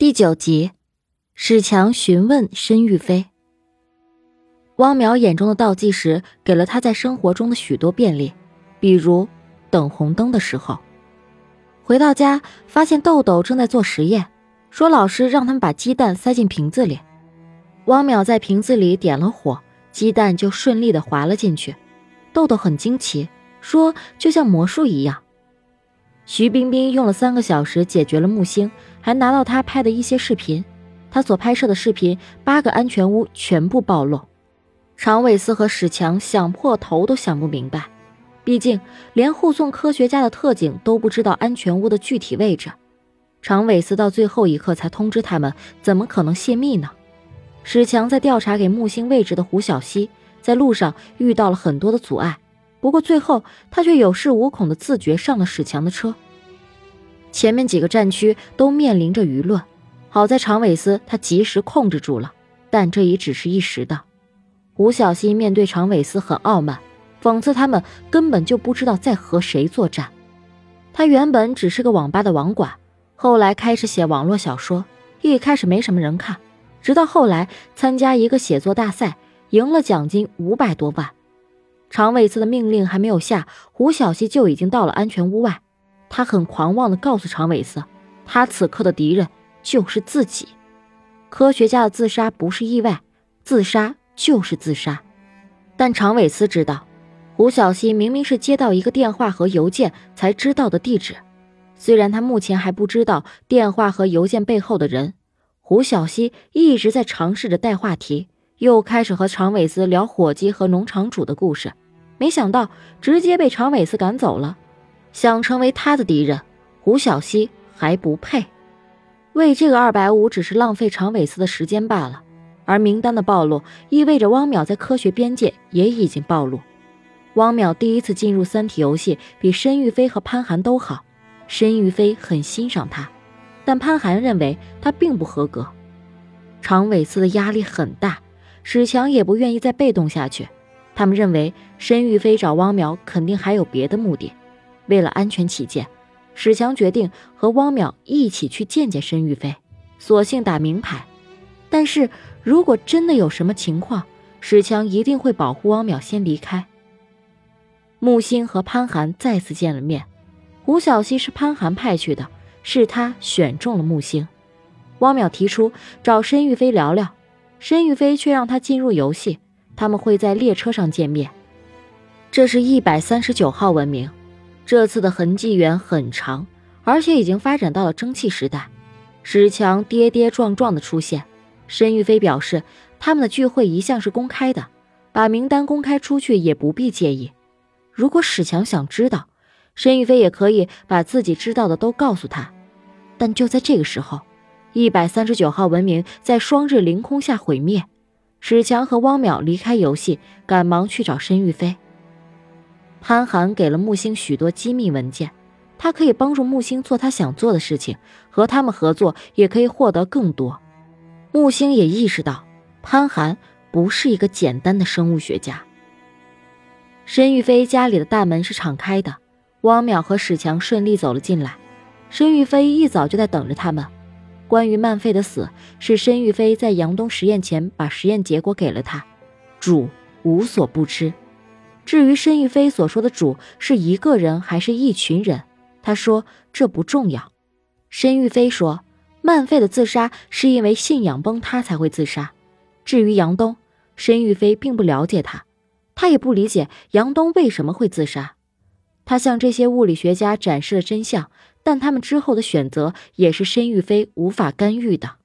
第九集，史强询问申玉飞。汪淼眼中的倒计时给了他在生活中的许多便利，比如等红灯的时候。回到家，发现豆豆正在做实验，说老师让他们把鸡蛋塞进瓶子里。汪淼在瓶子里点了火，鸡蛋就顺利的滑了进去。豆豆很惊奇，说就像魔术一样。徐冰冰用了三个小时解决了木星，还拿到他拍的一些视频。他所拍摄的视频，八个安全屋全部暴露。常伟思和史强想破头都想不明白，毕竟连护送科学家的特警都不知道安全屋的具体位置。常伟思到最后一刻才通知他们，怎么可能泄密呢？史强在调查给木星位置的胡小西，在路上遇到了很多的阻碍。不过最后，他却有恃无恐的自觉上了史强的车。前面几个战区都面临着舆论，好在常伟思他及时控制住了，但这也只是一时的。胡小西面对常伟思很傲慢，讽刺他们根本就不知道在和谁作战。他原本只是个网吧的网管，后来开始写网络小说，一开始没什么人看，直到后来参加一个写作大赛，赢了奖金五百多万。常伟思的命令还没有下，胡小西就已经到了安全屋外。他很狂妄地告诉常伟思，他此刻的敌人就是自己。科学家的自杀不是意外，自杀就是自杀。但常伟思知道，胡小西明明是接到一个电话和邮件才知道的地址。虽然他目前还不知道电话和邮件背后的人，胡小西一直在尝试着带话题。又开始和常伟思聊火鸡和农场主的故事，没想到直接被常伟思赶走了。想成为他的敌人，胡小西还不配。为这个二百五只是浪费常伟思的时间罢了。而名单的暴露意味着汪淼在科学边界也已经暴露。汪淼第一次进入三体游戏，比申玉飞和潘寒都好。申玉飞很欣赏他，但潘寒认为他并不合格。常伟思的压力很大。史强也不愿意再被动下去，他们认为申玉飞找汪淼肯定还有别的目的。为了安全起见，史强决定和汪淼一起去见见申玉飞，索性打明牌。但是如果真的有什么情况，史强一定会保护汪淼先离开。木星和潘寒再次见了面，胡小西是潘寒派去的，是他选中了木星。汪淼提出找申玉飞聊聊。申玉飞却让他进入游戏，他们会在列车上见面。这是一百三十九号文明，这次的痕迹源很长，而且已经发展到了蒸汽时代。史强跌跌撞撞的出现，申玉飞表示他们的聚会一向是公开的，把名单公开出去也不必介意。如果史强想知道，申玉飞也可以把自己知道的都告诉他。但就在这个时候。一百三十九号文明在双日凌空下毁灭，史强和汪淼离开游戏，赶忙去找申玉飞。潘寒给了木星许多机密文件，他可以帮助木星做他想做的事情，和他们合作也可以获得更多。木星也意识到潘寒不是一个简单的生物学家。申玉飞家里的大门是敞开的，汪淼和史强顺利走了进来，申玉飞一早就在等着他们。关于曼费的死，是申玉飞在杨东实验前把实验结果给了他，主无所不知。至于申玉飞所说的主是一个人还是一群人，他说这不重要。申玉飞说，曼费的自杀是因为信仰崩塌才会自杀。至于杨东，申玉飞并不了解他，他也不理解杨东为什么会自杀。他向这些物理学家展示了真相。但他们之后的选择也是申玉飞无法干预的。